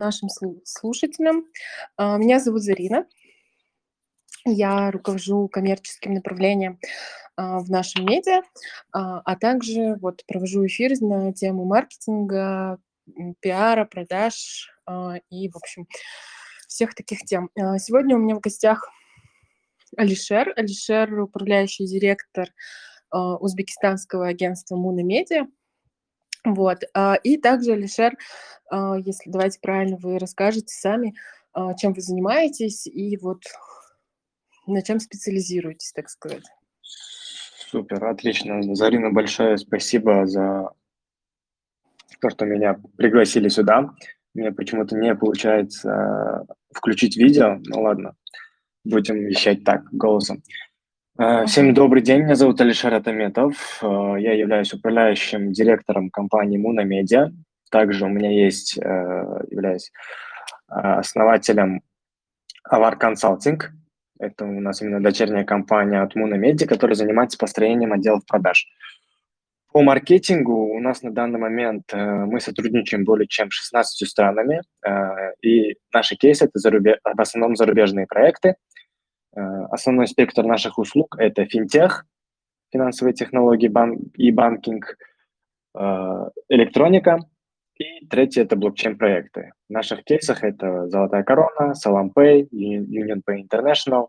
нашим слушателям. А, меня зовут Зарина. Я руковожу коммерческим направлением а, в нашем медиа, а, а также вот провожу эфир на тему маркетинга, пиара, продаж и, в общем, всех таких тем. Сегодня у меня в гостях Алишер. Алишер – управляющий директор узбекистанского агентства Муна Медиа. Вот. И также Алишер а, если давайте правильно вы расскажете сами, а, чем вы занимаетесь и вот на чем специализируетесь, так сказать. Супер, отлично. Зарина, большое спасибо за то, что меня пригласили сюда. Мне почему-то не получается включить видео. Ну ладно, будем вещать так, голосом. А, всем добрый день, меня зовут Алишер Атаметов. Я являюсь управляющим директором компании Муна Медиа. Также у меня есть, э, являюсь э, основателем Avar Consulting. Это у нас именно дочерняя компания от Muna Media, которая занимается построением отделов продаж. По маркетингу у нас на данный момент э, мы сотрудничаем более чем 16 странами, и наши кейсы – это в основном зарубежные проекты. Основной спектр наших услуг – это финтех, финансовые технологии бан... и банкинг, электроника, и третье – это блокчейн-проекты. В наших кейсах это Золотая Корона, SalamPay, UnionPay International,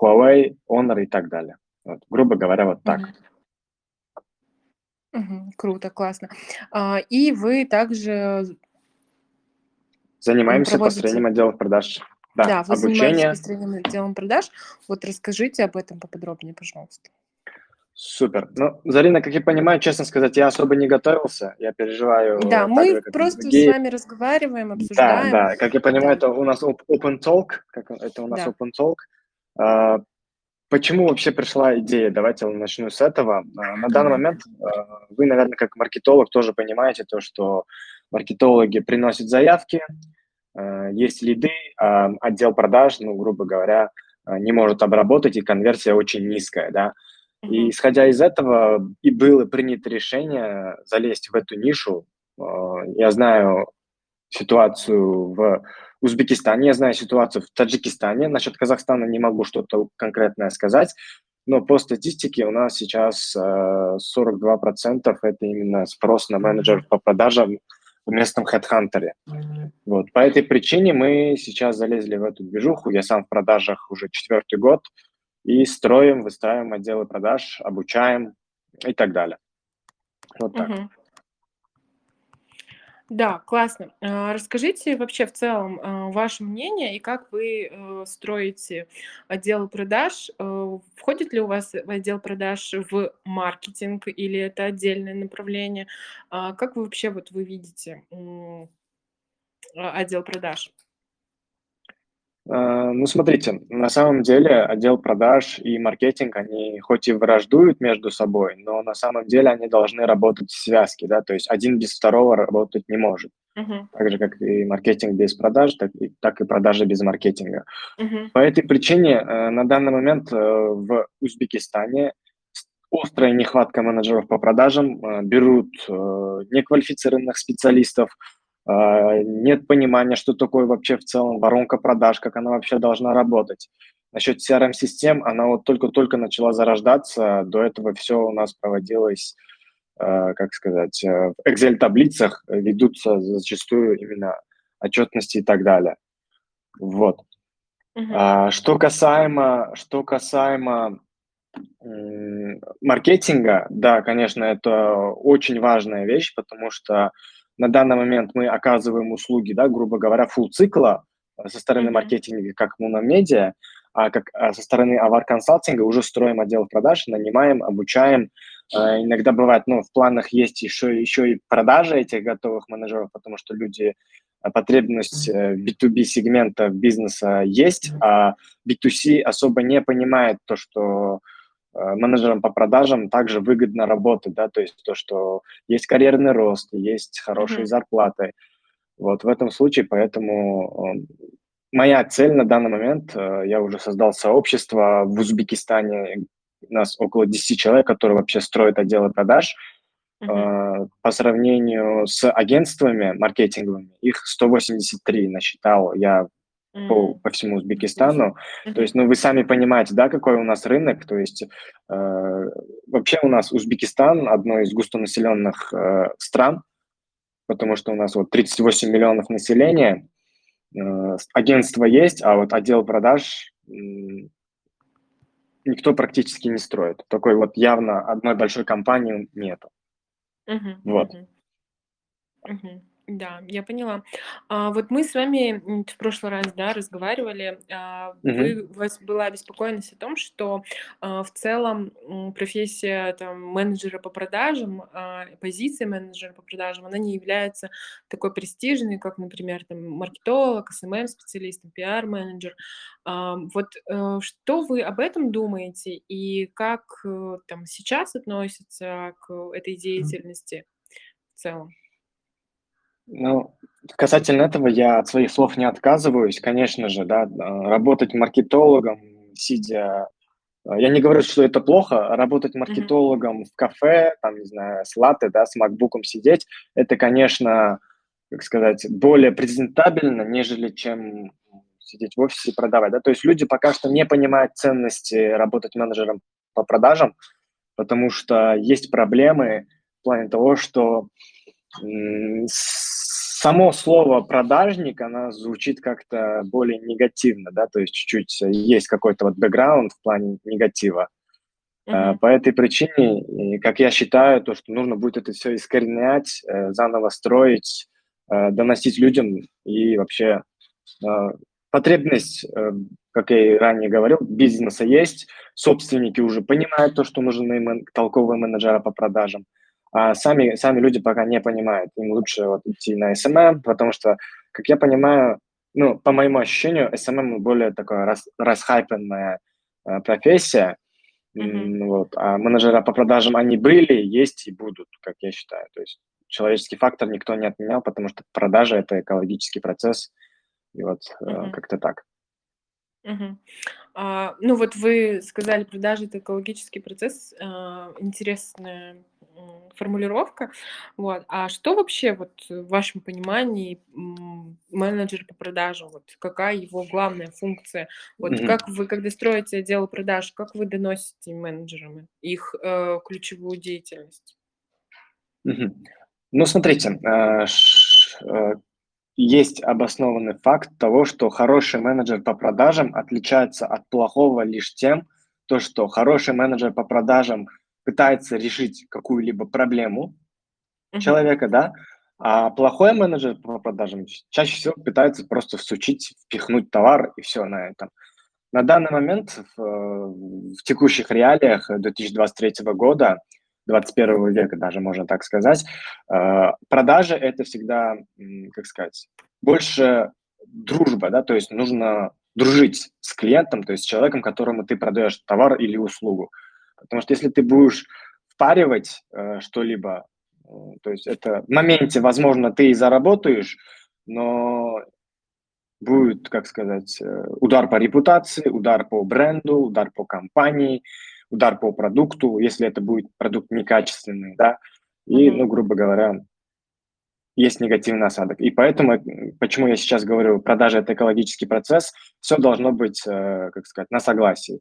Huawei, Honor и так далее. Вот, грубо говоря, вот так. Угу, круто, классно. А, и вы также занимаемся проводите... построением отделов продаж. Да, да вы обучение. занимаетесь построением отделом продаж. Вот расскажите об этом поподробнее, пожалуйста. Супер. Ну, Зарина, как я понимаю, честно сказать, я особо не готовился. Я переживаю. Да, мы же, просто другие. с вами разговариваем, обсуждаем. Да, да. Как я понимаю, да. это у нас open talk. Как это у нас да. open talk. А, почему вообще пришла идея? Давайте начну с этого. А, на данный момент а, вы, наверное, как маркетолог тоже понимаете то, что маркетологи приносят заявки, есть лиды, а отдел продаж, ну, грубо говоря, а, не может обработать, и конверсия очень низкая, да. И исходя из этого и было принято решение залезть в эту нишу. А, я знаю ситуацию в Узбекистане, я знаю ситуацию в Таджикистане. Насчет Казахстана не могу что-то конкретное сказать, но по статистике у нас сейчас 42% а, это именно спрос на менеджеров по продажам в местном HeadHunter. Вот. По этой причине мы сейчас залезли в эту движуху. Я сам в продажах уже четвертый год – и строим, выстраиваем отделы продаж, обучаем и так далее. Вот так. Угу. Да, классно. А, расскажите вообще в целом а, ваше мнение и как вы э, строите отдел продаж. Э, входит ли у вас отдел продаж в маркетинг или это отдельное направление? А, как вы вообще вот вы видите отдел продаж? Э, ну, смотрите, на самом деле отдел продаж и маркетинг, они хоть и враждуют между собой, но на самом деле они должны работать в связке, да, то есть один без второго работать не может. Uh-huh. Так же, как и маркетинг без продаж, так и, так и продажи без маркетинга. Uh-huh. По этой причине э, на данный момент э, в Узбекистане острая нехватка менеджеров по продажам, берут неквалифицированных специалистов, нет понимания, что такое вообще в целом воронка продаж, как она вообще должна работать. Насчет CRM-систем, она вот только-только начала зарождаться, до этого все у нас проводилось, а, как сказать, э, в Excel-таблицах ведутся зачастую именно отчетности и так далее. Вот. Uh-huh. Что касаемо, что касаемо маркетинга, да, конечно, это очень важная вещь, потому что на данный момент мы оказываем услуги, да, грубо говоря, full цикла э, со стороны маркетинга, как Муномедиа, а как а со стороны Авар консалтинга уже строим отдел продаж, нанимаем, обучаем. А, иногда бывает, ну, в планах есть еще, еще и продажи этих готовых менеджеров, потому что люди, потребность B2B сегмента бизнеса есть, а B2C особо не понимает то, что Э, менеджерам по продажам также выгодно работать, да, то есть то, что есть карьерный рост, есть хорошие mm-hmm. зарплаты. Вот в этом случае, поэтому э, моя цель на данный момент, э, я уже создал сообщество в Узбекистане, у нас около 10 человек, которые вообще строят отделы продаж. Uh-huh. По сравнению с агентствами маркетинговыми, их 183 насчитал я uh-huh. по, по всему Узбекистану. Uh-huh. То есть, ну, вы сами понимаете, да, какой у нас рынок. То есть, э, вообще у нас Узбекистан одно из густонаселенных э, стран, потому что у нас вот 38 миллионов населения, э, агентство есть, а вот отдел продаж никто практически не строит. Такой вот явно одной большой компании нету. Мгм, Вот. Мгм. Да, я поняла. А, вот мы с вами в прошлый раз, да, разговаривали. А, вы, у вас была обеспокоенность о том, что а, в целом профессия там, менеджера по продажам, а, позиция менеджера по продажам, она не является такой престижной, как, например, там, маркетолог, SMM-специалист, пиар-менеджер. А, вот э, что вы об этом думаете и как э, там сейчас относится к этой деятельности в целом? Ну, касательно этого я от своих слов не отказываюсь, конечно же, да, а, работать маркетологом, сидя а, я не говорю, что это плохо, работать маркетологом в кафе, там, не знаю, с латте, да, с макбуком сидеть, это, конечно, как сказать, более презентабельно, нежели чем сидеть в офисе и продавать, да, то есть люди пока что не понимают ценности работать менеджером по продажам, потому что есть проблемы в плане того, что само слово продажник, оно звучит как-то более негативно, да, то есть чуть-чуть есть какой-то вот бэкграунд в плане негатива. Uh-huh. По этой причине, как я считаю, то, что нужно будет это все искоренять, э, заново строить, э, доносить людям и вообще потребность, как я и ранее говорил, бизнеса есть, собственники уже понимают то, что нужны толковые менеджеры по продажам, а сами, сами люди пока не понимают. Им лучше вот идти на SMM, потому что, как я понимаю, ну, по моему ощущению, SMM более такая рас, расхайпенная э, профессия. Mm-hmm. Вот. А менеджеры по продажам они были, есть и будут, как я считаю. То есть человеческий фактор никто не отменял, потому что продажа – это экологический процесс. И вот mm-hmm. как-то так. Угу. А, ну вот вы сказали, продажи это экологический процесс, а, интересная формулировка. Вот. А что вообще вот в вашем понимании менеджер по продажам? Вот какая его главная функция? Вот mm-hmm. как вы, когда строите отдел продаж, как вы доносите менеджерам их э, ключевую деятельность? Mm-hmm. Ну, смотрите, э, э, есть обоснованный факт того, что хороший менеджер по продажам отличается от плохого лишь тем, то, что хороший менеджер по продажам пытается решить какую-либо проблему uh-huh. человека, да, а плохой менеджер по продажам чаще всего пытается просто всучить, впихнуть товар и все на этом. На данный момент в, в текущих реалиях 2023 года, 21 века даже можно так сказать, э, продажи это всегда, как сказать, больше дружба, да, то есть нужно дружить с клиентом, то есть с человеком, которому ты продаешь товар или услугу. Потому что если ты будешь впаривать э, что-либо, э, то есть это в моменте, возможно, ты и заработаешь, но будет, как сказать, э, удар по репутации, удар по бренду, удар по компании, удар по продукту, если это будет продукт некачественный, да, и, ну, грубо говоря, есть негативный осадок. И поэтому, э, почему я сейчас говорю, продажа – это экологический процесс, все должно быть, э, как сказать, на согласии.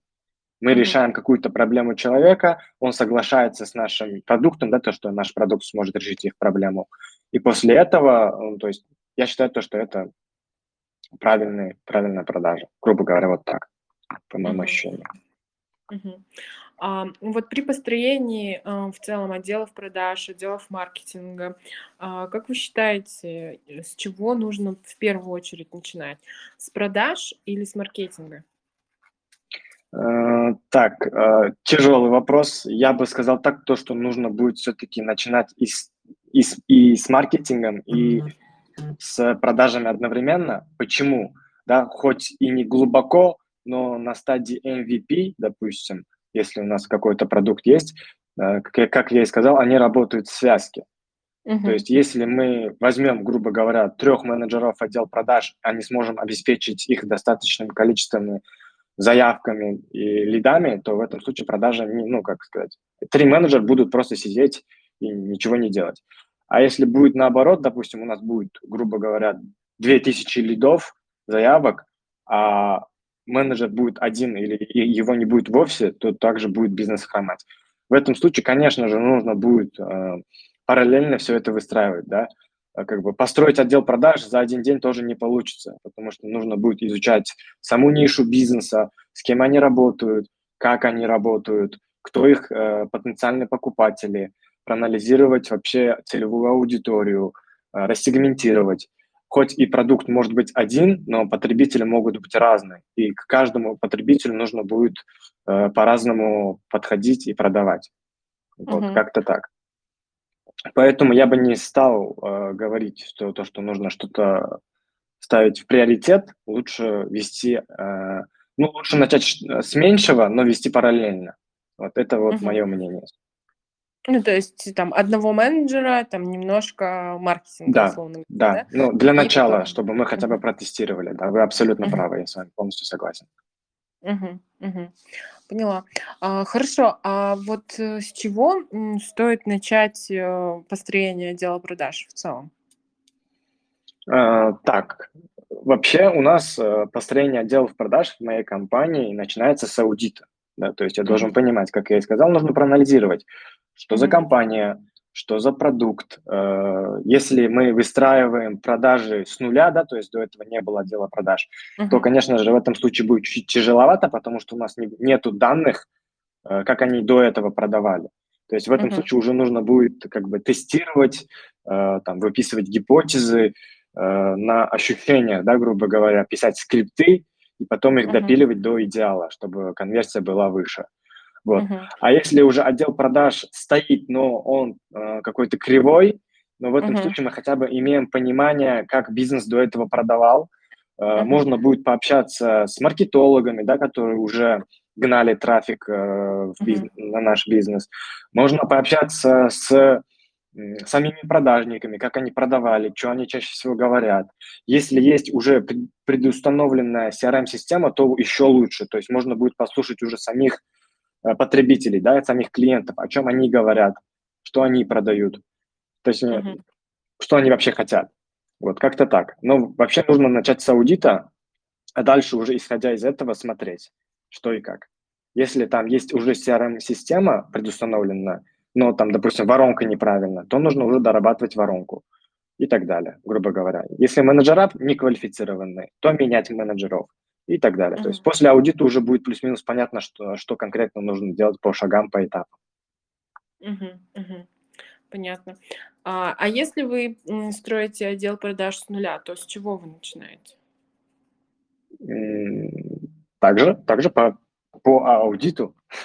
Мы mm-hmm. решаем какую-то проблему человека, он соглашается с нашим продуктом, да, то, что наш продукт сможет решить их проблему. И после этого, ну, то есть я считаю то, что это правильный, правильная продажа. Грубо говоря, вот так, по моему mm-hmm. ощущению. Mm-hmm. А, вот при построении а, в целом отделов продаж, отделов маркетинга, а, как вы считаете, с чего нужно в первую очередь начинать? С продаж или с маркетинга? Э, так, э, тяжелый вопрос. Я бы сказал так, то, что нужно будет все-таки начинать и с, и, с, и с маркетингом, и с продажами одновременно. Почему? Да, хоть и не глубоко, но на стадии MVP, допустим, если у нас какой-то продукт есть, э, как, как я и сказал, они работают в связке. Uh-huh. То есть если мы возьмем, грубо говоря, трех менеджеров отдел продаж, а не сможем обеспечить их достаточным количеством заявками и лидами, то в этом случае продажа, не, ну, как сказать, три менеджера будут просто сидеть и ничего не делать. А если будет наоборот, допустим, у нас будет, грубо говоря, 2000 лидов, заявок, а менеджер будет один или его не будет вовсе, то также будет бизнес хромать. В этом случае, конечно же, нужно будет э, параллельно все это выстраивать, да, как бы построить отдел продаж за один день тоже не получится, потому что нужно будет изучать саму нишу бизнеса, с кем они работают, как они работают, кто их э, потенциальные покупатели, проанализировать вообще целевую аудиторию, э, рассегментировать. Хоть и продукт может быть один, но потребители могут быть разные, и к каждому потребителю нужно будет э, по-разному подходить и продавать. Вот, uh-huh. как-то так. Поэтому я бы не стал э, говорить, что то, что нужно что-то ставить в приоритет, лучше вести, э, ну, лучше начать с меньшего, но вести параллельно. Вот это вот угу. мое мнение. Ну, то есть там одного менеджера, там немножко маркетинга, да, условно. Да, да, ну для И начала, потом... чтобы мы хотя бы протестировали, да, вы абсолютно угу. правы, я с вами полностью согласен. Угу, угу. Поняла. А, хорошо, а вот э, с чего стоит начать э, построение отдела продаж в целом? А, так, вообще у нас э, построение отделов продаж в моей компании начинается с аудита. Да, то есть я должен понимать, как я и сказал, нужно проанализировать, что за компания, что за продукт. Э, если мы выстраиваем продажи с нуля, да, то есть до этого не было отдела продаж, uh-huh. то, конечно же, в этом случае будет чуть тяжеловато, потому что у нас не, нету данных, э, как они до этого продавали. То есть в этом uh-huh. случае уже нужно будет как бы тестировать, э, там, выписывать гипотезы на ощущения, да, грубо говоря, писать скрипты и потом их uh-huh. допиливать до идеала, чтобы конверсия была выше. Вот. Uh-huh. А если уже отдел продаж стоит, но он э, какой-то кривой, но в этом uh-huh. случае мы хотя бы имеем понимание, как бизнес до этого продавал. Э, uh-huh. Можно будет пообщаться с маркетологами, да, которые уже гнали трафик э, в бизнес, uh-huh. на наш бизнес. Можно пообщаться с самими продажниками, как они продавали, что они чаще всего говорят. Если есть уже предустановленная CRM-система, то еще лучше. То есть можно будет послушать уже самих потребителей, да, самих клиентов, о чем они говорят, что они продают, то есть uh-huh. что они вообще хотят. Вот как-то так. Но вообще нужно начать с аудита, а дальше уже исходя из этого смотреть, что и как. Если там есть уже CRM-система предустановленная, но там, допустим, воронка неправильно, то нужно уже дорабатывать воронку и так далее, грубо говоря. Если менеджера неквалифицированные, то менять менеджеров и так далее. Mm-hmm. То есть после аудита уже будет плюс-минус понятно, что, что конкретно нужно делать по шагам, по этапам. Mm-hmm. Mm-hmm. Понятно. А, а если вы строите отдел продаж с нуля, то с чего вы начинаете? Также, также по, по аудиту.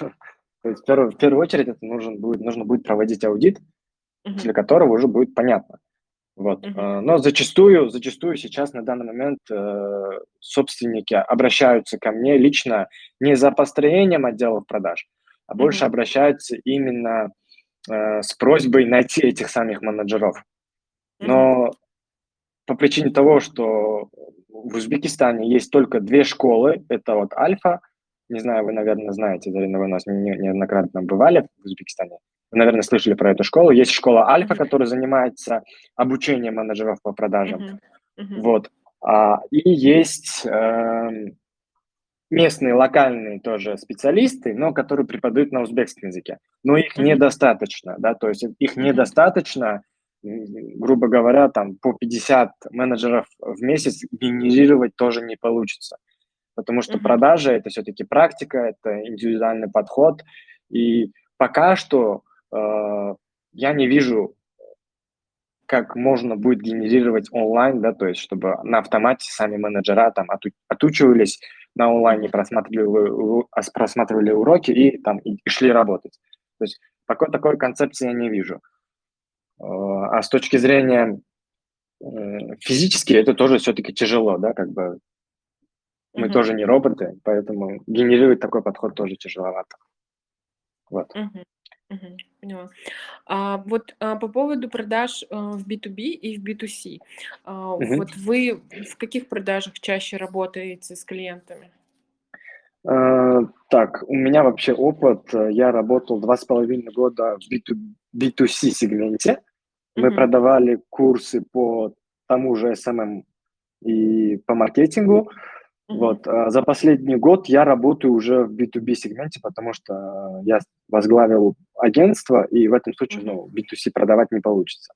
То есть в первую, в первую очередь это нужен будет, нужно будет проводить аудит, uh-huh. после которого уже будет понятно, вот. Uh-huh. Но зачастую, зачастую сейчас на данный момент э, собственники обращаются ко мне лично не за построением отделов продаж, а больше uh-huh. обращаются именно э, с просьбой найти этих самих менеджеров. Но uh-huh. по причине того, что в Узбекистане есть только две школы, это вот Альфа, не знаю, вы, наверное, знаете, Зарина, вы у нас не, неоднократно бывали в Узбекистане. Вы, наверное, слышали про эту школу. Есть школа Альфа, которая занимается обучением менеджеров по продажам. Uh-huh. Uh-huh. Вот. А, и есть э, местные локальные тоже специалисты, но которые преподают на узбекском языке. Но их uh-huh. недостаточно, да, то есть их uh-huh. недостаточно, грубо говоря, там по 50 менеджеров в месяц генерировать тоже не получится. Потому что uh-huh. продажи это все-таки практика, это индивидуальный подход. И пока что я не вижу, как можно будет генерировать онлайн, да, то есть чтобы на автомате сами менеджера там оту- отучивались на онлайне, просматривали, просматривали уроки и там и, и шли работать. То есть такой, такой концепции я не вижу. Э, а с точки зрения физически это тоже все-таки тяжело, да, как бы мы uh-huh. тоже не роботы, поэтому генерировать такой подход тоже тяжеловато. Вот. Uh-huh. Мгм. Поняла. А, вот, а, по поводу продаж, а, в B2B и в B2C. А, Мгм. вот вы в каких продажах чаще работаете с клиентами? Э, так, у меня вообще опыт. э, Я работал два с половиной года в B2, B2C сегменте. Мы mm-hmm. продавали курсы по тому же SMM и по маркетингу. Mm-hmm. Вот. А за последний год я работаю уже в B2B сегменте, потому что я возглавил агентство, и в этом случае ну, B2C продавать не получится.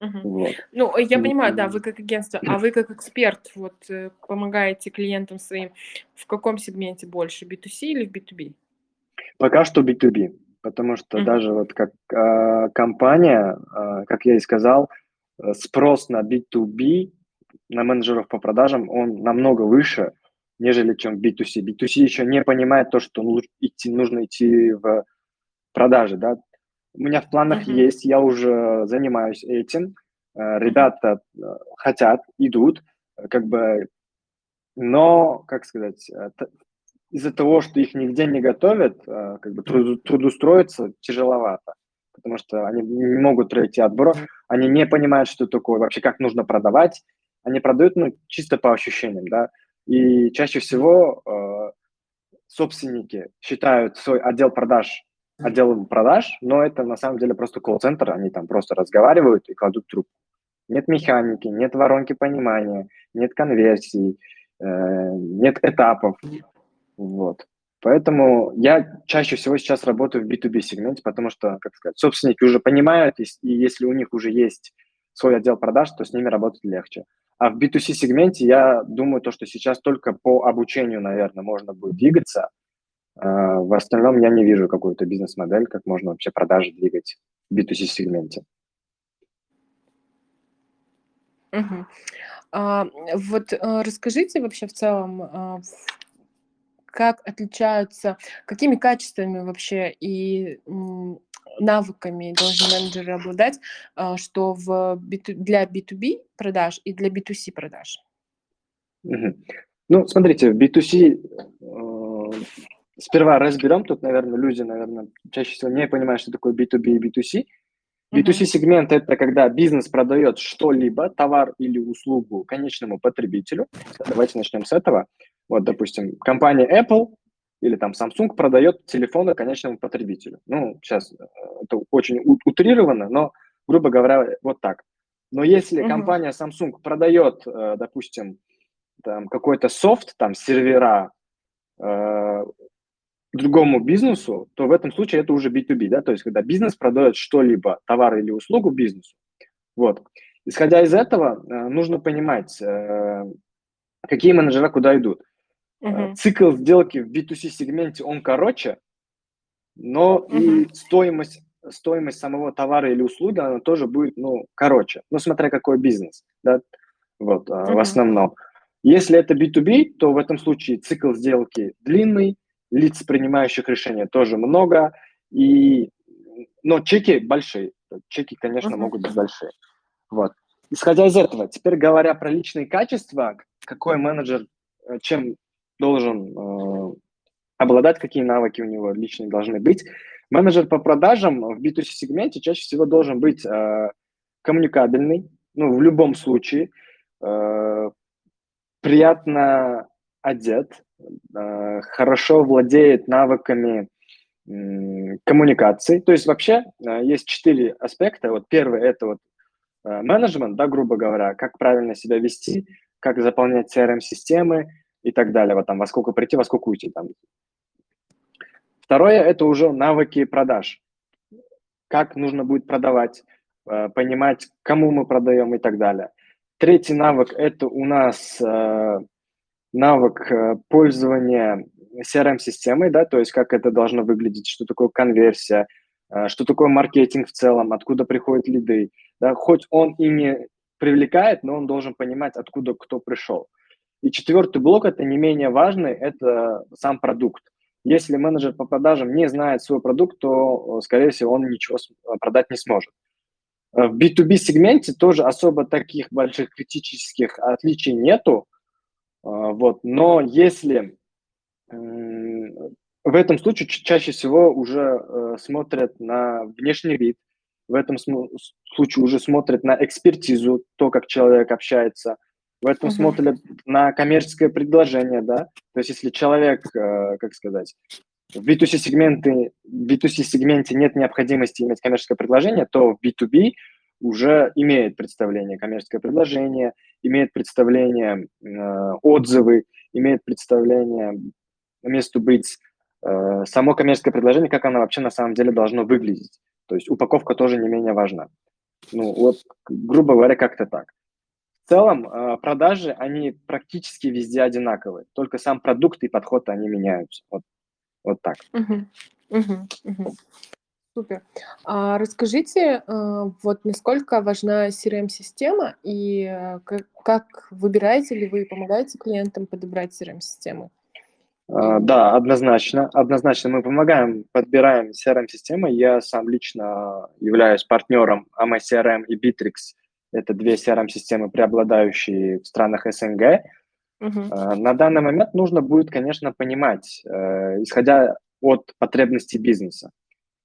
Угу. Вот. Ну, я понимаю, да, вы как агентство, а вы как эксперт вот э, помогаете клиентам своим в каком сегменте больше, B2C или в B2B? Пока что B2B, потому что mm-hmm. даже вот как э, компания, э, как я и сказал, э, спрос на B2B, на менеджеров по продажам, он намного выше, нежели чем B2C. B2C еще не понимает то, что идти, нужно идти в продажи, да. У меня в планах mm-hmm. есть, я уже занимаюсь этим. Э, ребята э, хотят, идут, как бы, но, как сказать, из-за того, что их нигде не готовят, э, как бы труд, трудоустроиться тяжеловато, потому что они не могут пройти отбор, они не понимают, что такое, вообще как нужно продавать, они продают, ну, чисто по ощущениям, да, и чаще всего э, собственники считают свой отдел продаж отделом продаж, но это на самом деле просто колл-центр, они там просто разговаривают и кладут трубку. Нет механики, нет воронки понимания, нет конверсий, э, нет этапов. Вот. Поэтому я чаще всего сейчас работаю в B2B сегменте, потому что, как сказать, собственники уже понимают, и, и если у них уже есть свой отдел продаж, то с ними работать легче. А в B2C сегменте я думаю, то, что сейчас только по обучению, наверное, можно будет двигаться. А в остальном я не вижу какую-то бизнес-модель, как можно вообще продажи двигать в B2C сегменте. Угу. А, вот а, расскажите вообще в целом, а, как отличаются, какими качествами вообще и навыками должны менеджеры обладать, а, что в B2, для B2B продаж и для B2C продаж? Ну, смотрите, в B2C э, сперва разберем, тут, наверное, люди, наверное, чаще всего не понимают, что такое B2B и B2C. B2C сегмент – это когда бизнес продает что-либо, товар или услугу конечному потребителю. Давайте начнем с этого. Вот, допустим, компания Apple или там Samsung продает телефоны конечному потребителю. Ну, сейчас э, это очень утрировано, но, грубо говоря, вот так. Но если uh-huh. компания Samsung продает, э, допустим, там какой-то софт, там сервера э, другому бизнесу, то в этом случае это уже B2B, да, то есть когда бизнес продает что-либо, товар или услугу бизнесу. Вот. Исходя из этого, нужно понимать, какие менеджеры куда идут. Uh-huh. Цикл сделки в B2C сегменте, он короче, но uh-huh. и стоимость, стоимость самого товара или услуги, она тоже будет, ну, короче. Ну, смотря какой бизнес, да, вот, uh-huh. в основном. Если это B2B, то в этом случае цикл сделки длинный, лиц, принимающих решения, тоже много, и, но чеки большие, чеки, конечно, uh-huh. могут быть большие. Вот. Исходя из этого, теперь говоря про личные качества, какой менеджер э, чем должен э, обладать, какие навыки у него личные должны быть. Менеджер по продажам в B2C сегменте чаще всего должен быть э, коммуникабельный, ну, в любом случае, э, приятно одет, э, хорошо владеет навыками э, коммуникации. То есть вообще э, есть четыре аспекта. Вот первый – это вот э, менеджмент, да, грубо говоря, как правильно себя вести, как заполнять CRM-системы, и так далее, вот там во сколько прийти, во сколько уйти там. Второе – это уже навыки продаж. Как нужно будет продавать, э, понимать, кому мы продаем и так далее. Третий навык – это у нас э, навык э, пользования CRM-системой, да, то есть как это должно выглядеть, что такое конверсия, что такое маркетинг в целом, откуда приходят лиды. Да, хоть он и не привлекает, но он должен понимать, откуда кто пришел. И четвертый блок, это не менее важный, это сам продукт. Если менеджер по продажам не знает свой продукт, то, скорее всего, он ничего продать не сможет. В B2B сегменте тоже особо таких больших критических отличий нету. Вот. Но если в этом случае чаще всего уже э, смотрят на внешний вид, в этом случае уже смотрят на экспертизу, то, как человек общается, в этом uh-huh. смотрят на коммерческое предложение, да. То есть если человек, э, как сказать, в B2C сегменты, в B2C сегменте нет необходимости иметь коммерческое предложение, то в B2B уже имеет представление коммерческое предложение, имеет представление э, отзывы, имеет представление месту быть э, само коммерческое предложение, как оно вообще на самом деле должно выглядеть. То есть упаковка тоже не менее важна. Ну вот, грубо говоря, как-то так. В целом э, продажи, они практически везде одинаковые, только сам продукт и подход, они меняются. Вот, вот так. Угу. Угу. Угу. Супер. А расскажите, э, вот насколько важна CRM-система и э, как, как выбираете ли вы и помогаете клиентам подобрать CRM-системы? Uh, да, однозначно. Однозначно мы помогаем, подбираем CRM-системы. Я сам лично являюсь партнером AMA CRM и Bittrex. Это две CRM-системы, преобладающие в странах СНГ. Uh-huh. Uh, на данный момент нужно будет, конечно, понимать, uh, исходя от потребностей бизнеса.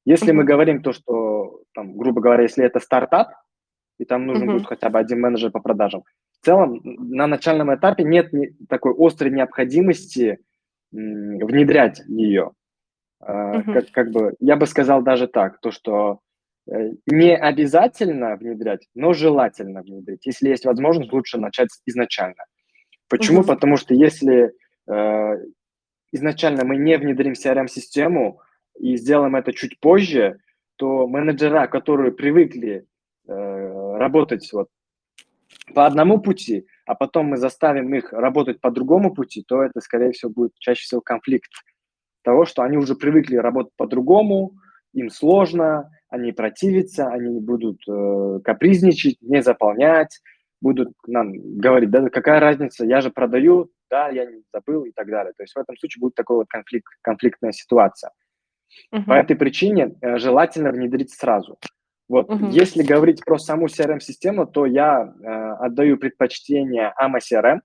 Если uh-huh. мы говорим то, что, там, грубо говоря, если это стартап, и там нужен uh-huh. будет хотя бы один менеджер по продажам, в целом на начальном этапе нет такой острой необходимости внедрять ее. Uh-huh. Как, как бы, я бы сказал даже так, то, что э, не обязательно внедрять, но желательно внедрить. Если есть возможность, лучше начать изначально. Почему? Uh-huh. Потому что если э, изначально мы не внедрим CRM-систему, и сделаем это чуть позже, то менеджера, которые привыкли э, работать вот по одному пути, а потом мы заставим их работать по другому пути, то это, скорее всего, будет чаще всего конфликт того, что они уже привыкли работать по-другому, им сложно, они противятся, они будут э, капризничать, не заполнять, будут нам говорить, да, какая разница, я же продаю, да, я не забыл и так далее. То есть в этом случае будет такой вот конфликт, конфликтная ситуация. Uh-huh. По этой причине э, желательно внедрить сразу. Вот, uh-huh. если говорить про саму CRM-систему, то я э, отдаю предпочтение AMA CRM,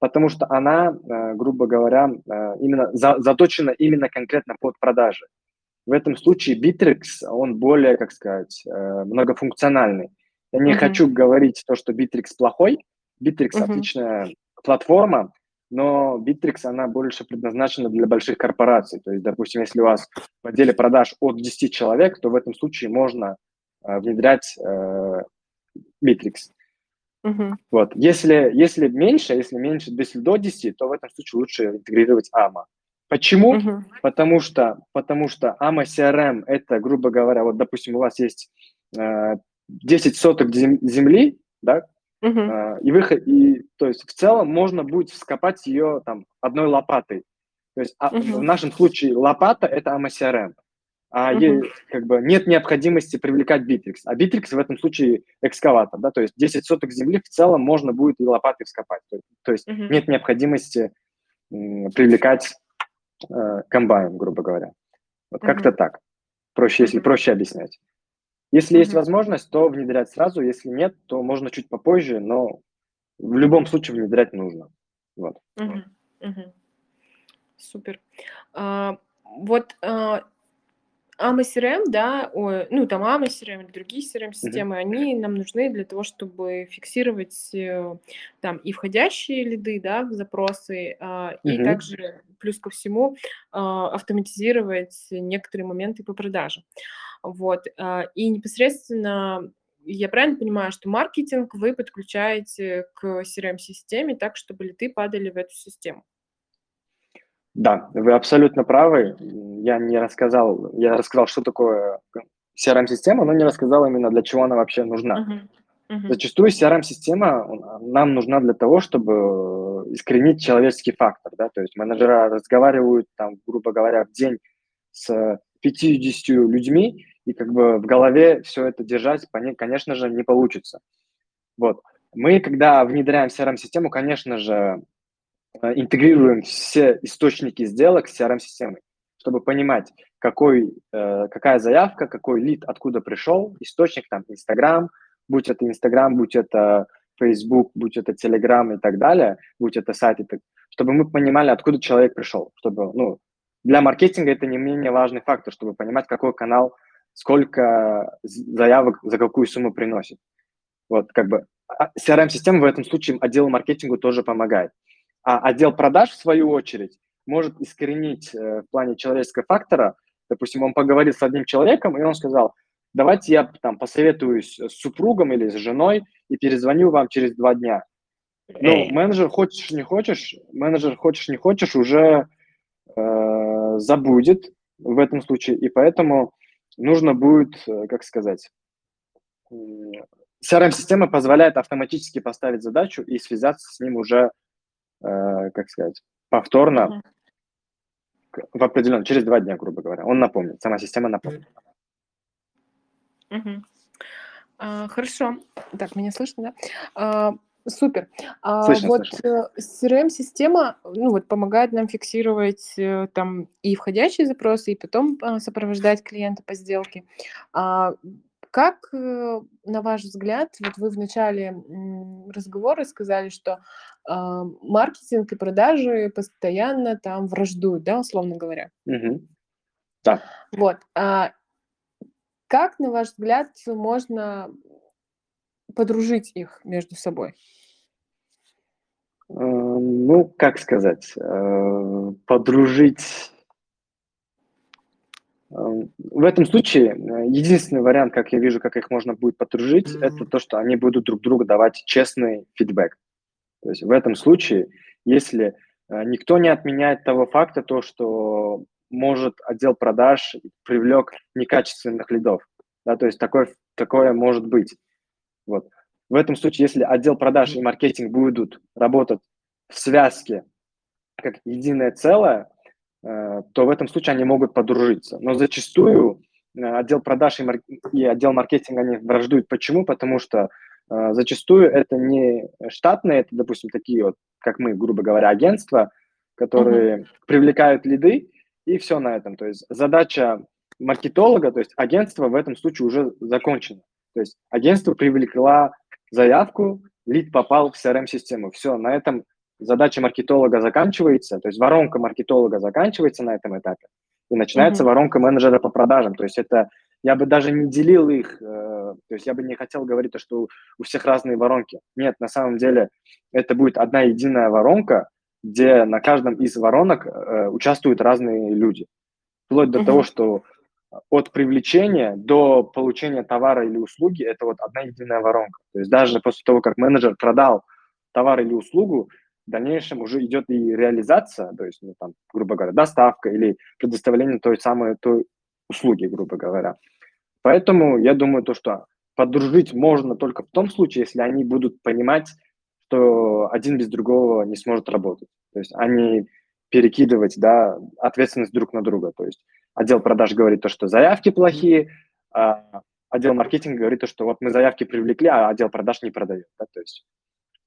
потому что она, э, грубо говоря, э, именно за, заточена именно конкретно под продажи. В этом случае Bittrex, он более, как сказать, э, многофункциональный. Я не uh-huh. хочу говорить то, что Bittrex плохой. Bittrex uh-huh. отличная платформа, но Bittrex, она больше предназначена для больших корпораций. То есть, допустим, если у вас в отделе продаж от 10 человек, то в этом случае можно э, внедрять э, Bittrex. Uh-huh. Вот. Если, если меньше, если меньше, если до 10, то в этом случае лучше интегрировать AMA. Почему? Uh-huh. Потому что, потому что AMA CRM это, грубо говоря, вот, допустим, у вас есть э, 10 соток земли, да, Uh-huh. И выход, и то есть в целом можно будет вскопать ее там одной лопатой. То есть uh-huh. в нашем случае лопата это AMA а uh-huh. ей, как бы нет необходимости привлекать Bittrex. А Bittrex в этом случае экскаватор, да, то есть 10 соток земли в целом можно будет и лопатой вскопать. То, то есть uh-huh. нет необходимости м, привлекать э, комбайн, грубо говоря. Вот uh-huh. как-то так. Проще, если проще объяснять. Если mm-hmm. есть возможность, то внедрять сразу, если нет, то можно чуть попозже, но в любом случае внедрять нужно. Вот. Mm-hmm. Mm-hmm. Супер. А, вот а, AMA CRM, да, ой, ну там AMA CRM или другие CRM-системы, mm-hmm. они нам нужны для того, чтобы фиксировать э, там и входящие лиды, да, запросы, mm-hmm. и также плюс ко всему а, автоматизировать некоторые моменты по продажам. Вот. А, и непосредственно я правильно понимаю, что маркетинг вы подключаете к CRM-системе так, чтобы лиды падали в эту систему? Да, вы абсолютно правы. Я не рассказал, я рассказал, что такое CRM-система, но не рассказал именно, для чего она вообще нужна. Uh-huh. Uh-huh. Зачастую CRM-система нам нужна для того, чтобы искоренить человеческий фактор. Да? То есть менеджеры разговаривают, там, грубо говоря, в день с 50 людьми, и как бы в голове все это держать, конечно же, не получится. Вот. Мы, когда внедряем CRM-систему, конечно же, интегрируем все источники сделок с CRM-системой, чтобы понимать, какой, э, какая заявка, какой лид, откуда пришел, источник, там, Инстаграм, будь это Инстаграм, будь это Facebook, будь это Telegram и так далее, будь это сайт, чтобы мы понимали, откуда человек пришел, чтобы, ну, для маркетинга это не менее важный фактор, чтобы понимать, какой канал сколько заявок за какую сумму приносит. Вот, как бы CRM-система в этом случае отделу маркетингу тоже помогает. А отдел продаж, в свою очередь, может искоренить э, в плане человеческого фактора. Допустим, он поговорил с одним человеком, и он сказал, давайте я там посоветуюсь с супругом или с женой и перезвоню вам через два дня. Ну, менеджер, хочешь не хочешь, менеджер, хочешь не хочешь, уже э, забудет в этом случае, и поэтому нужно будет, э, как сказать, CRM-система позволяет автоматически поставить задачу и связаться с ним уже, как сказать, повторно uh-huh. в определенном, через два дня, грубо говоря. Он напомнит, сама система напомнит. Uh-huh. Uh, хорошо. Так, меня слышно, да? Uh, Супер. А слышно, вот слышно. CRM-система ну, вот, помогает нам фиксировать э, там и входящие запросы, и потом а, сопровождать клиента по сделке. Как, э, на ваш взгляд, вот вы в начале разговора сказали, что а, маркетинг и продажи постоянно там враждуют, да, условно говоря? Угу. Да. Вот. А как, на ваш взгляд, можно подружить их между собой? Э, ну, как сказать, э, подружить. Э, в этом случае единственный вариант, как я вижу, как их можно будет подружить, mm-hmm. это то, что они будут друг другу давать честный фидбэк. То есть в этом случае, если никто не отменяет того факта, то, что может отдел продаж привлек некачественных лидов. Да, то есть такое, такое может быть. Вот. В этом случае, если отдел продаж и маркетинг будут работать в связке как единое целое, э, то в этом случае они могут подружиться. Но зачастую э, отдел продаж и, и отдел маркетинга они враждуют. Почему? Потому что э, зачастую это не штатные, это, допустим, такие вот, как мы, грубо говоря, агентства, которые uh-huh. привлекают лиды, и все на этом. То есть задача маркетолога, то есть агентство в этом случае уже закончено. То есть агентство привлекла заявку, лид попал в CRM-систему. Все, на этом задача маркетолога заканчивается, то есть воронка маркетолога заканчивается на этом этапе, и начинается mm-hmm. воронка менеджера по продажам. То есть это я бы даже не делил их, э, то есть я бы не хотел говорить, что у всех разные воронки. Нет, на самом деле это будет одна единая воронка, где на каждом из воронок э, участвуют разные люди. Вплоть до mm-hmm. того, что от привлечения до получения товара или услуги это вот одна единая воронка. То есть даже после того, как менеджер продал товар или услугу, в дальнейшем уже идет и реализация, то есть, ну, там, грубо говоря, доставка или предоставление той самой той услуги, грубо говоря. Поэтому я думаю, то, что подружить можно только в том случае, если они будут понимать, что один без другого не сможет работать. То есть они перекидывать да, ответственность друг на друга. То есть отдел продаж говорит то, что заявки плохие, а отдел маркетинга говорит то, что вот мы заявки привлекли, а отдел продаж не продает. Да? То есть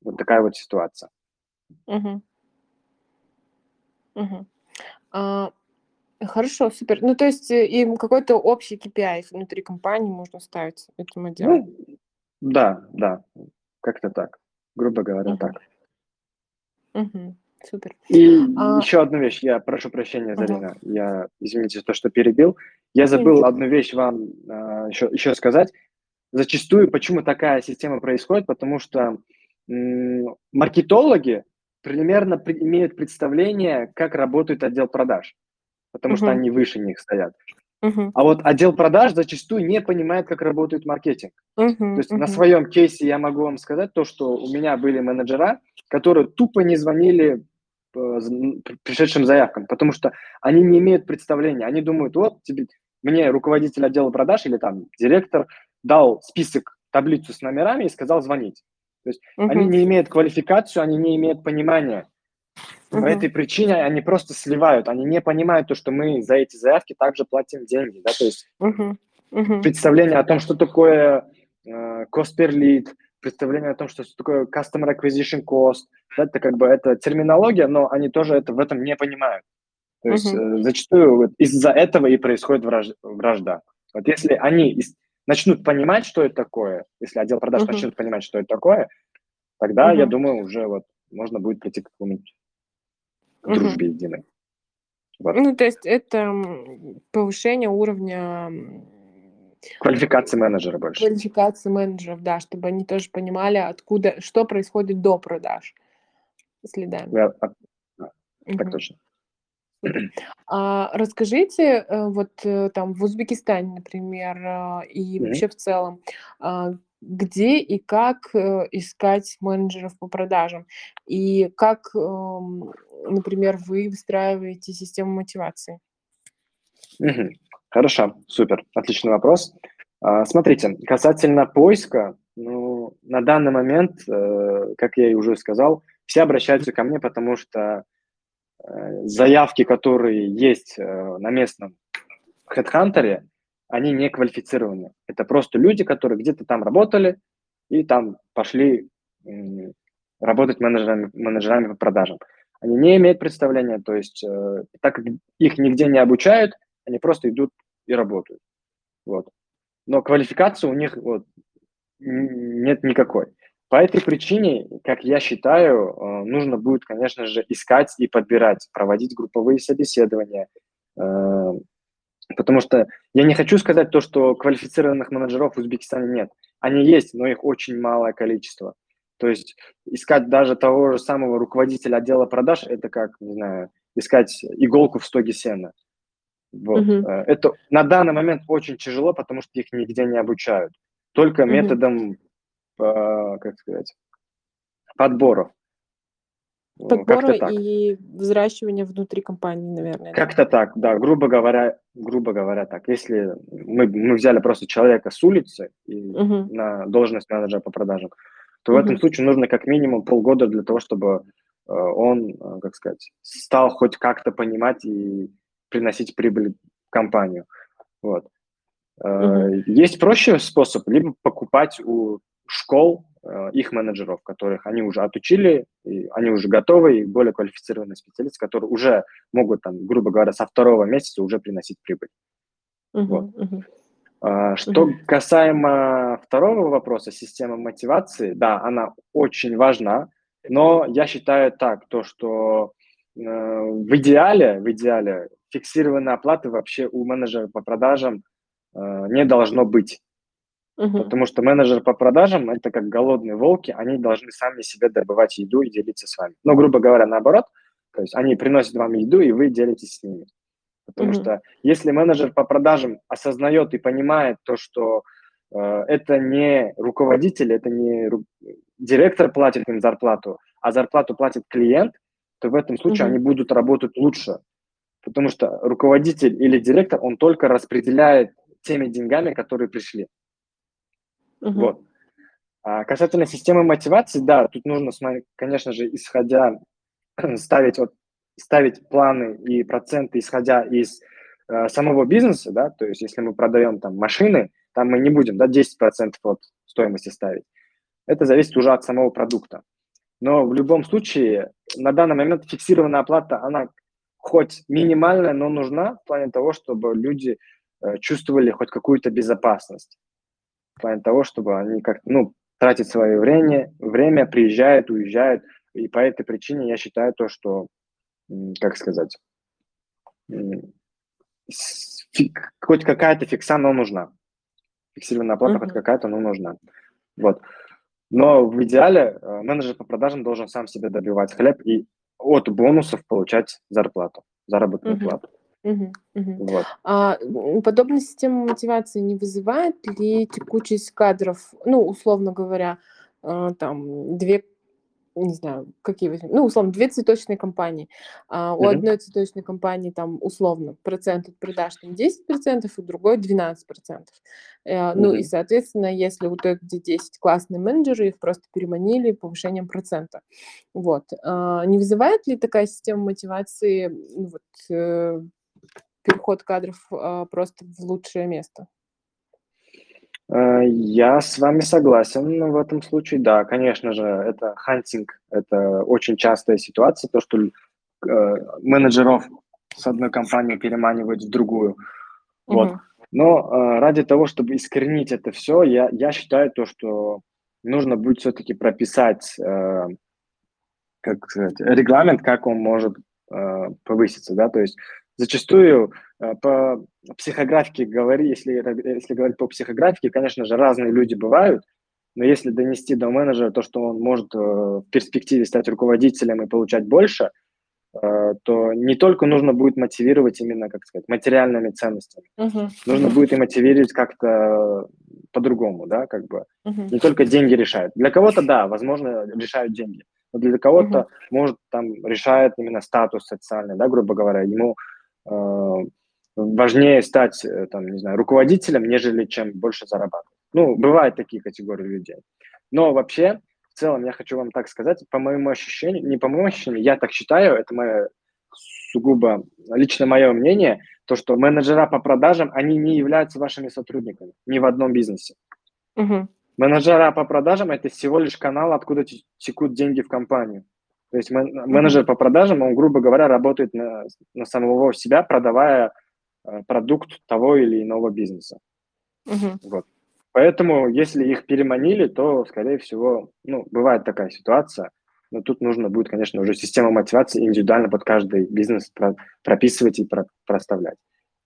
вот такая вот ситуация. Угу. Угу. А, хорошо, супер. Ну, то есть э, им какой-то общий KPI внутри компании можно ставить этому отделу? Ну, да, да, как-то так. Грубо говоря, угу. так. Угу. Супер. И а... еще одну вещь, я прошу прощения, Зарина, угу. я, извините за то, что перебил. Я забыл одну вещь вам а, еще, еще сказать. Зачастую, почему такая система происходит, потому что м- маркетологи примерно имеют представление, как работает отдел продаж, потому uh-huh. что они выше них стоят. Uh-huh. А вот отдел продаж зачастую не понимает, как работает маркетинг. Uh-huh. То есть uh-huh. на своем кейсе я могу вам сказать то, что у меня были менеджера, которые тупо не звонили э, пришедшим заявкам, потому что они не имеют представления. Они думают, вот тебе, мне руководитель отдела продаж или там директор дал список, таблицу с номерами и сказал звонить. То есть uh-huh. они не имеют квалификацию, они не имеют понимания. Uh-huh. По этой причине они просто сливают, они не понимают то, что мы за эти заявки также платим деньги, да, то есть uh-huh. Uh-huh. представление о том, что такое э, cost per lead, представление о том, что такое customer acquisition cost, да, это как бы это терминология, но они тоже это в этом не понимают. То есть uh-huh. э, зачастую вот из-за этого и происходит враж- вражда. Вот если они из- начнут понимать, что это такое, если отдел продаж uh-huh. начнет понимать, что это такое, тогда, uh-huh. я думаю, уже вот можно будет прийти к какому-нибудь uh-huh. дружбе единой. Вот. Ну, то есть это повышение уровня Квалификации менеджера больше. Квалификации менеджеров, да, чтобы они тоже понимали, откуда, что происходит до продаж. Следами. Да, так точно. А расскажите, э, вот э, там в Узбекистане, например, а, и вообще в целом, а, где и как э, искать менеджеров по продажам? И как, эм, например, вы выстраиваете систему мотивации? Хорошо, супер, отличный вопрос. А, смотрите, касательно поиска, ну, на данный момент, как я и уже сказал, все обращаются ко мне, потому что заявки, которые есть э, на местном HeadHunter, они не квалифицированы. Это просто люди, которые где-то там работали и там пошли работать менеджерами, менеджерами по продажам. Они не имеют представления, то есть э, так как их нигде не обучают, они просто идут и работают. Вот. Но квалификации у них вот, нет никакой. По этой причине, как я считаю, э, нужно будет, конечно же, искать и подбирать, проводить групповые собеседования, э, потому что я не хочу сказать то, что квалифицированных менеджеров в Узбекистане нет. Они есть, но их очень малое количество. То есть искать даже того же самого руководителя отдела продаж, это как, не знаю, искать иголку в стоге сена. Вот. Мгм. Э, Это на данный момент очень тяжело, потому что их нигде не обучают. Только Мгм. методом, э, как сказать, подборов. Подбора так. и взращивания внутри компании, наверное, да? Как-то так, да, грубо говоря, грубо говоря так. Если мы, мы взяли просто человека с улицы и Мгм. на должность менеджера по продажам, то в этом случае нужно как минимум полгода для того, чтобы э, он, э, как сказать, стал хоть как-то понимать и приносить прибыль в компанию. Вот. Мгм. Есть проще способ, либо покупать у школ э, их менеджеров, которых они уже отучили, и они уже готовы, и более квалифицированные специалисты, которые уже могут, там, грубо говоря, со второго месяца уже приносить прибыль. Вот. Мгм. Мгм. А, Что касаемо второго вопроса, системы мотивации, да, она очень важна, но я считаю так, то, что э, в идеале, в идеале фиксированной оплаты вообще у менеджера по продажам э, не должно быть. Мгм. Потому что менеджер по продажам – это как голодные волки, они должны сами себе добывать еду и делиться с вами. Ну, грубо говоря, наоборот, то есть они приносят вам еду, и вы делитесь с ними. Потому Мгм. что если менеджер по продажам осознает и понимает то, что э, это не руководитель, это не ру- директор платит им зарплату, а зарплату платит клиент, то в этом случае Мгм. они будут работать лучше. Потому что руководитель или директор, он только распределяет теми деньгами, которые пришли. Мгм. Вот. А касательно системы мотивации, да, тут нужно, конечно же, исходя, ставить, вот, ставить планы и проценты, исходя из э, самого бизнеса, да, то есть если мы продаем там машины, там мы не будем, да, 10% от стоимости ставить. Это зависит уже от самого продукта. Но в любом случае, на данный момент фиксированная оплата, она хоть минимальная, но нужна в плане того, чтобы люди э, чувствовали хоть какую-то безопасность в плане того, чтобы они как ну, тратят свое время, время, приезжают, уезжают. И по этой причине я считаю то, что, как сказать, фик- хоть какая-то фикса, но нужна. Фиксированная оплата хоть Мгм. какая-то, но нужна. Вот. Но в идеале э, менеджер по продажам должен сам себе добивать хлеб и от бонусов получать зарплату, заработную Мгм. плату. Вот. А, подобная система мотивации не вызывает ли текучесть кадров? Ну, условно говоря, а, там 2, не знаю, какие возьмем, ну, условно, 2 цветочные компании. А, у Мгм. одной цветочной компании там условно процент от продаж там 10%, у другой 12%. Э, ну и, соответственно, если у той, где 10 классные менеджеры, их просто переманили повышением процента. Вот. А, не вызывает ли такая система мотивации, ну, вот, э, переход кадров, а, просто в лучшее место? Э, Я с вами согласен в этом случае. Да, конечно же, это хантинг, это очень частая ситуация, то, что э, менеджеров с одной компании переманивают в другую. Вот. Мгм. Но э, ради того, чтобы искоренить это все, я, я считаю то, что нужно будет все-таки прописать как сказать, регламент, как он может э, повыситься, да, то есть зачастую э, по психографике говори, если, если говорить по психографике, конечно же, разные люди бывают, но если донести до менеджера то, что он может э, в перспективе стать руководителем и получать больше, э, то не только нужно будет мотивировать именно, как сказать, материальными ценностями, uh-huh. нужно будет и мотивировать как-то по-другому, да, как бы. Uh-huh. Не только деньги решают. Для кого-то, да, возможно, решают деньги, но для кого-то, uh-huh. может, там решает именно статус социальный, да, грубо говоря, ему важнее стать, э, там, не знаю, руководителем, нежели чем больше зарабатывать. Ну, бывают такие категории людей. Но вообще, в целом, я хочу вам так сказать, по моему ощущению, не по моему ощущению, я так считаю, это мое сугубо лично мое мнение, то, что менеджера по продажам, они не являются вашими сотрудниками ни в одном бизнесе. Угу. Менеджера по продажам – это всего лишь канал, откуда текут деньги в компанию. То есть менеджер по продажам, он, грубо говоря, работает на, на самого себя, продавая э, продукт того или иного бизнеса. Угу. Вот. Поэтому, если их переманили, то, скорее всего, ну, бывает такая ситуация. Но тут нужно будет, конечно, уже систему мотивации индивидуально под каждый бизнес прописывать и про проставлять.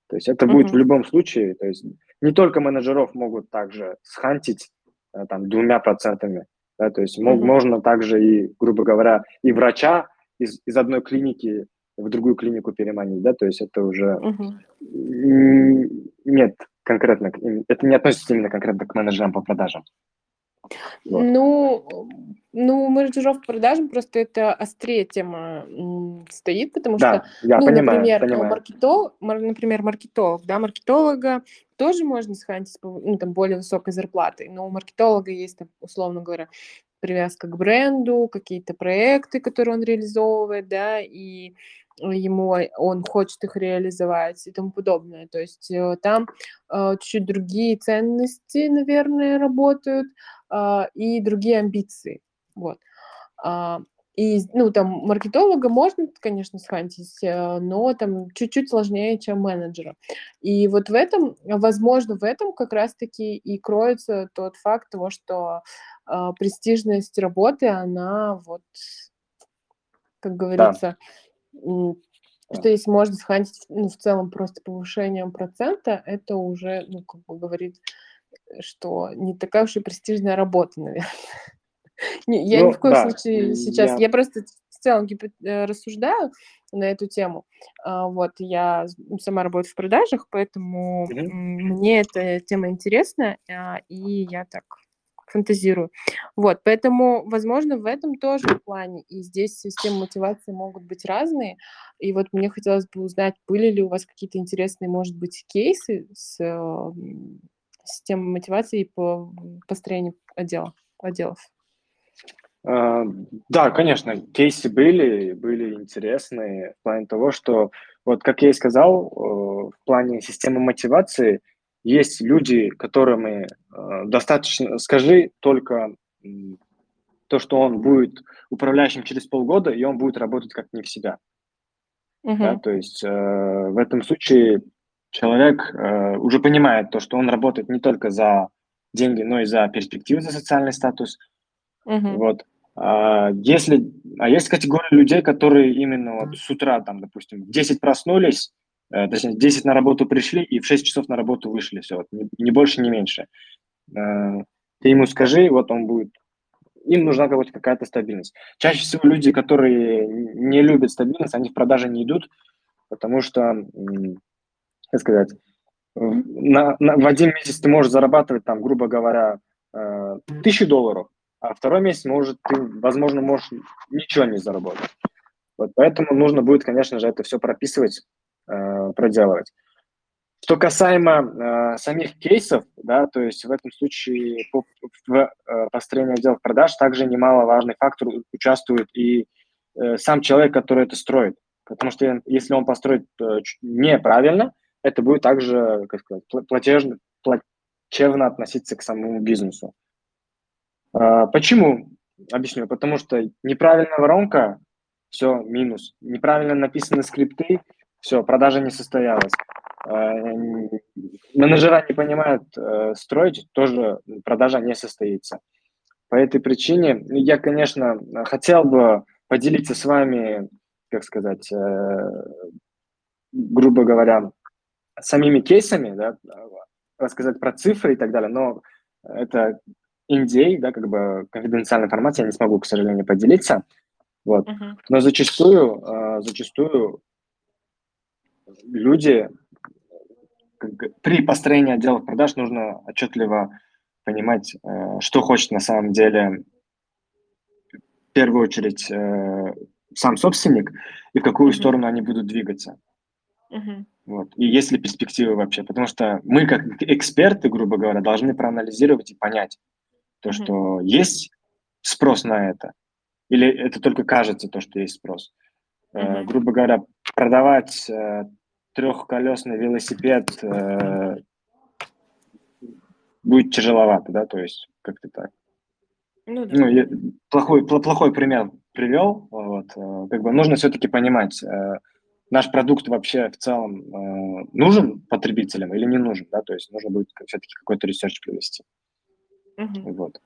То есть это будет uh-huh. в любом случае. То есть не только менеджеров могут также схантить э, там двумя процентами. Да, то есть uh-huh. можно также и, грубо говоря, и врача из, из одной клиники в другую клинику переманить, да, то есть это уже uh-huh. нет конкретно, это не относится именно конкретно к менеджерам по продажам. Вот. Ну, ну, менеджеров по продажам просто это острее тема стоит, потому да, что, я ну, понимаю, например, понимаю. маркетолог, например, маркетолог, да, маркетолога тоже можно схантить ну, там, более высокой зарплатой, но у маркетолога есть, там, условно говоря, привязка к бренду, какие-то проекты, которые он реализовывает, да, и ему он хочет их реализовать и тому подобное. То есть э, там э, чуть-чуть другие ценности, наверное, работают э, и другие амбиции. Вот. А, и, ну, там, маркетолога можно, конечно, схантить, но там чуть-чуть сложнее, чем менеджера. И вот в этом, возможно, в этом как раз-таки и кроется тот факт того, что э, престижность работы, она вот, как говорится, да что если можно схантить ну, в целом просто повышением процента, это уже, ну, как бы говорит, что не такая уж и престижная работа, наверное. Не, я ну, ни в коем да, случае сейчас, я... я просто в целом э, рассуждаю на эту тему. А, вот, я сама работаю в продажах, поэтому mm-hmm. мне эта тема интересна, а, и я так фантазирую. Вот, поэтому, возможно, в этом тоже плане, и здесь системы мотивации могут быть разные, и вот мне хотелось бы узнать, были ли у вас какие-то интересные, может быть, кейсы с системой мотивации по построению отдела, отделов? А, да, конечно, кейсы были, были интересные в плане того, что, вот как я и сказал, э, в плане системы мотивации – есть люди, которыми э, достаточно, скажи только э, то, что он будет управляющим через полгода, и он будет работать как не в себя. Uh-huh. Да, то есть э, в этом случае человек э, уже понимает то, что он работает не только за деньги, но и за перспективы, за социальный статус. Uh-huh. Вот. А если, а есть категория людей, которые именно вот с утра, там, допустим, в 10 проснулись, точнее, 10 на работу пришли и в 6 часов на работу вышли, все, вот, не больше, не меньше. Э, ты ему скажи, вот он будет, им нужна какая-то стабильность. Чаще всего люди, которые не любят стабильность, они в продаже не идут, потому что, как сказать, на, на, в один месяц ты можешь зарабатывать, там, грубо говоря, э, тысячу долларов, а второй месяц, может, ты, возможно, можешь ничего не заработать. Вот поэтому нужно будет, конечно же, это все прописывать Э, проделывать. Что касаемо э, самих кейсов, да, то есть в этом случае по, в э, построении отделов продаж также немаловажный фактор участвует и э, сам человек, который это строит. Потому что если он построит э, неправильно, это будет также, как сказать, платежно, плачевно относиться к самому бизнесу. Э, почему? Объясню. Потому что неправильная воронка, все, минус. Неправильно написаны скрипты, все, продажа не состоялась. Э, менеджера не понимают э, строить, тоже продажа не состоится. По этой причине я, конечно, хотел бы поделиться с вами, как сказать, э, грубо говоря, самими кейсами, да, рассказать про цифры и так далее, но это NDA, да, как бы конфиденциальная информация, я не смогу, к сожалению, поделиться. Вот. Uh-huh. Но зачастую, зачастую люди при построении отделов продаж нужно отчетливо понимать, э, что хочет на самом деле в первую очередь э, сам собственник и в какую mm-hmm. сторону они будут двигаться. Mm-hmm. Вот. И есть ли перспективы вообще? Потому что мы, как эксперты, грубо говоря, должны проанализировать и понять то, mm-hmm. что есть спрос на это, или это только кажется то, что есть спрос. Mm-hmm. Э, грубо говоря, продавать э, трехколесный велосипед э, будет тяжеловато, да, то есть как-то так. Ну, да. ну я, плохой, плохой пример привел, вот, э, как бы нужно все-таки понимать, э, наш продукт вообще в целом э, нужен потребителям или не нужен, да, то есть нужно будет все-таки какой-то research провести. Угу. Вот.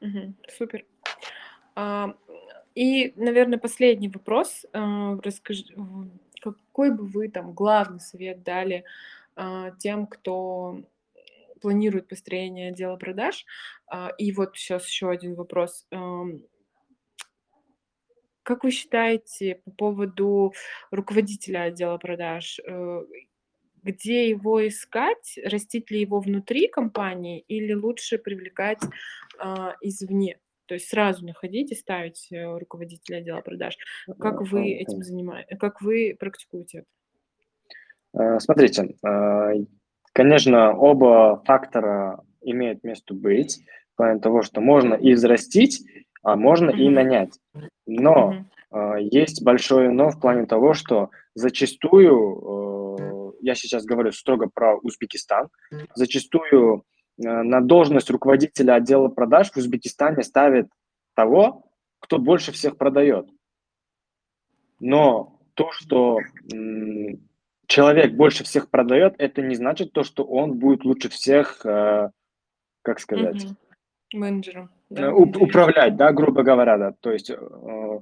Угу. Супер. А, и, наверное, последний вопрос. А, расскажи, какой бы вы там главный совет дали а, тем, кто планирует построение отдела продаж? А, и вот сейчас еще один вопрос. Как вы считаете по поводу руководителя отдела продаж? Э, где его искать? Растить ли его внутри компании или лучше привлекать а, извне? То есть сразу находить и ставить э, руководителя отдела продаж. Как вы этим занимаетесь? Как вы практикуете это? Э, смотрите, конечно, оба фактора имеют место быть, в плане того, что можно и взрастить, а можно mm-hmm. и нанять. Но mm-hmm. э, есть большое но в плане того, что зачастую, э, я сейчас говорю строго про Узбекистан, зачастую э, на должность руководителя отдела продаж в Узбекистане ставят того, кто больше всех продает. Но то, что человек больше всех продает, это не значит то, что он будет лучше всех, э, как сказать, менеджером. Да, э, управлять, да, грубо говоря, да. То есть э,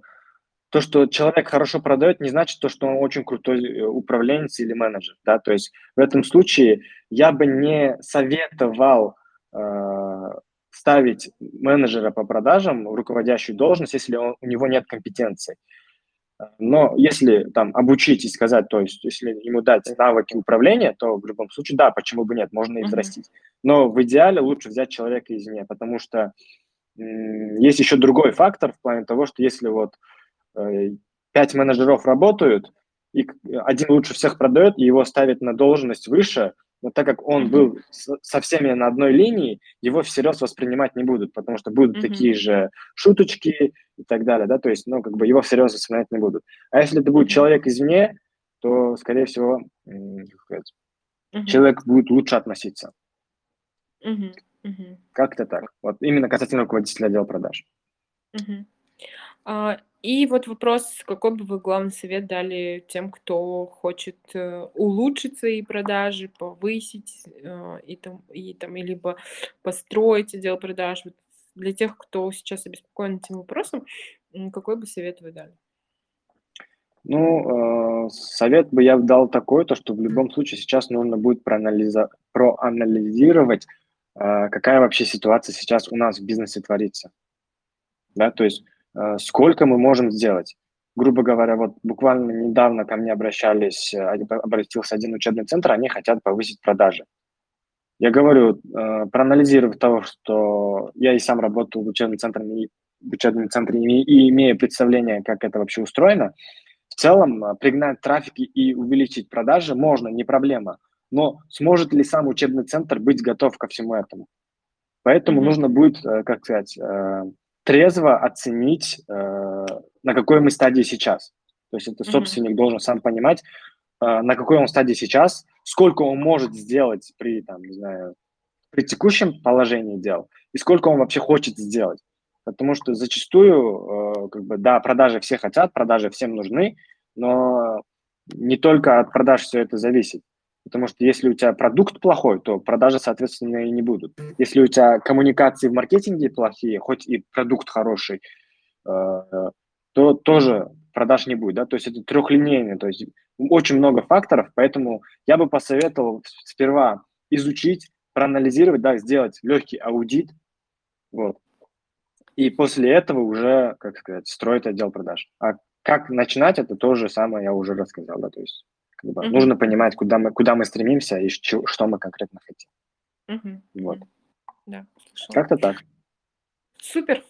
то, что человек хорошо продает, не значит то, что он очень крутой э, управленец или менеджер, да. То есть в этом случае я бы не советовал э, ставить менеджера по продажам в руководящую должность, если он, у него нет компетенции. Но если там обучить и сказать, то есть если ему дать навыки управления, то в любом случае, да, почему бы нет, можно и взрастить. Но в идеале лучше взять человека извне, потому что есть еще другой фактор в плане того, что если вот э, пять менеджеров работают, и один лучше всех продает, и его ставят на должность выше, но так как он mm-hmm. был со всеми на одной линии, его всерьез воспринимать не будут, потому что будут mm-hmm. такие же шуточки и так далее, да, то есть, ну, как бы его всерьез воспринимать не будут. А если это будет человек извне, то, скорее всего, mm-hmm. человек будет лучше относиться. Mm-hmm. Угу. Как-то так. Вот именно касательно руководителя отдела продаж. Угу. А, и вот вопрос, какой бы вы главный совет дали тем, кто хочет э, улучшить свои продажи, повысить э, и там, и там, и либо построить отдел продаж. Для тех, кто сейчас обеспокоен этим вопросом, какой бы совет вы дали? Ну, э, совет бы я дал такой, то, что в любом случае сейчас нужно будет проанализа- проанализировать какая вообще ситуация сейчас у нас в бизнесе творится. Да, то есть сколько мы можем сделать. Грубо говоря, вот буквально недавно ко мне обращались, э, обратился один учебный центр, они хотят повысить продажи. Я говорю, а, проанализировав того, что я и сам работал в учебном центре, в учебном центре и имея представление, как это вообще устроено, в целом пригнать трафик и увеличить продажи можно, не проблема но сможет ли сам учебный центр быть готов ко всему этому? Поэтому mm-hmm. нужно будет, э, как сказать, э, трезво оценить, э, на какой мы стадии сейчас. То есть это собственник mm-hmm. должен сам понимать, на какой он стадии сейчас, сколько он может сделать при, там, не знаю, при текущем положении дел, и сколько он вообще хочет сделать. Потому что зачастую, как бы, да, продажи все хотят, продажи всем нужны, но не только от продаж все это зависит. Потому что если у тебя продукт плохой, то продажи, соответственно, и не будут. Если у тебя коммуникации в маркетинге плохие, хоть и продукт хороший, э, то тоже продаж не будет. Да? То есть это трехлинейный, то есть очень много факторов, поэтому я бы посоветовал сперва изучить, проанализировать, да, сделать легкий аудит, вот, и после этого уже, как сказать, строить отдел продаж. А как начинать, это то же самое я уже рассказал, да, то есть как бы, mm-hmm. нужно понимать, куда мы, куда мы стремимся и что, что мы конкретно хотим. Mm-hmm. Вот. Да, Как-то так. Супер.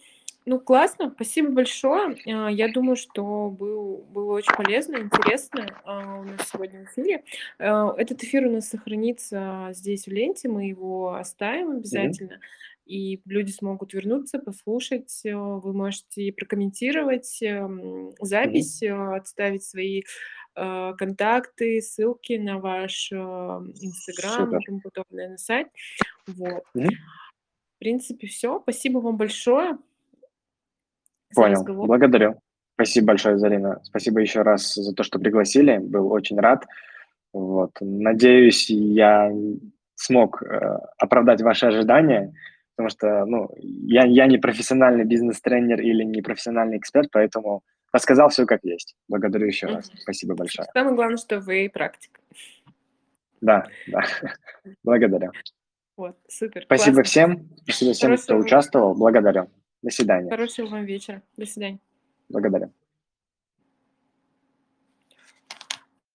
Ну, классно, спасибо большое. А, я думаю, что был, было очень полезно, интересно а, у нас сегодня в эфире. А, этот эфир у нас сохранится здесь в ленте, мы его оставим обязательно. Mm-hmm. И люди смогут вернуться, послушать. Вы можете прокомментировать эм, запись, mm-hmm. отставить свои контакты, ссылки на ваш Инстаграм и тому подобное на сайт. Вот. Mm-hmm. В принципе, все. Спасибо вам большое. Понял. Благодарю. Спасибо большое, Зарина. Спасибо еще раз за то, что пригласили. Был очень рад. Вот. Надеюсь, я смог э, оправдать ваши ожидания, потому что ну, я, я не профессиональный бизнес-тренер или не профессиональный эксперт, поэтому рассказал все как есть. Благодарю еще раз. Спасибо большое. Самое главное, что вы практик. Да, да. Благодарю. Вот, супер. Спасибо классно. всем. Спасибо всем, Хорошего кто участвовал. Благодарю. До свидания. Хорошего вам вечера. До свидания. Благодарю.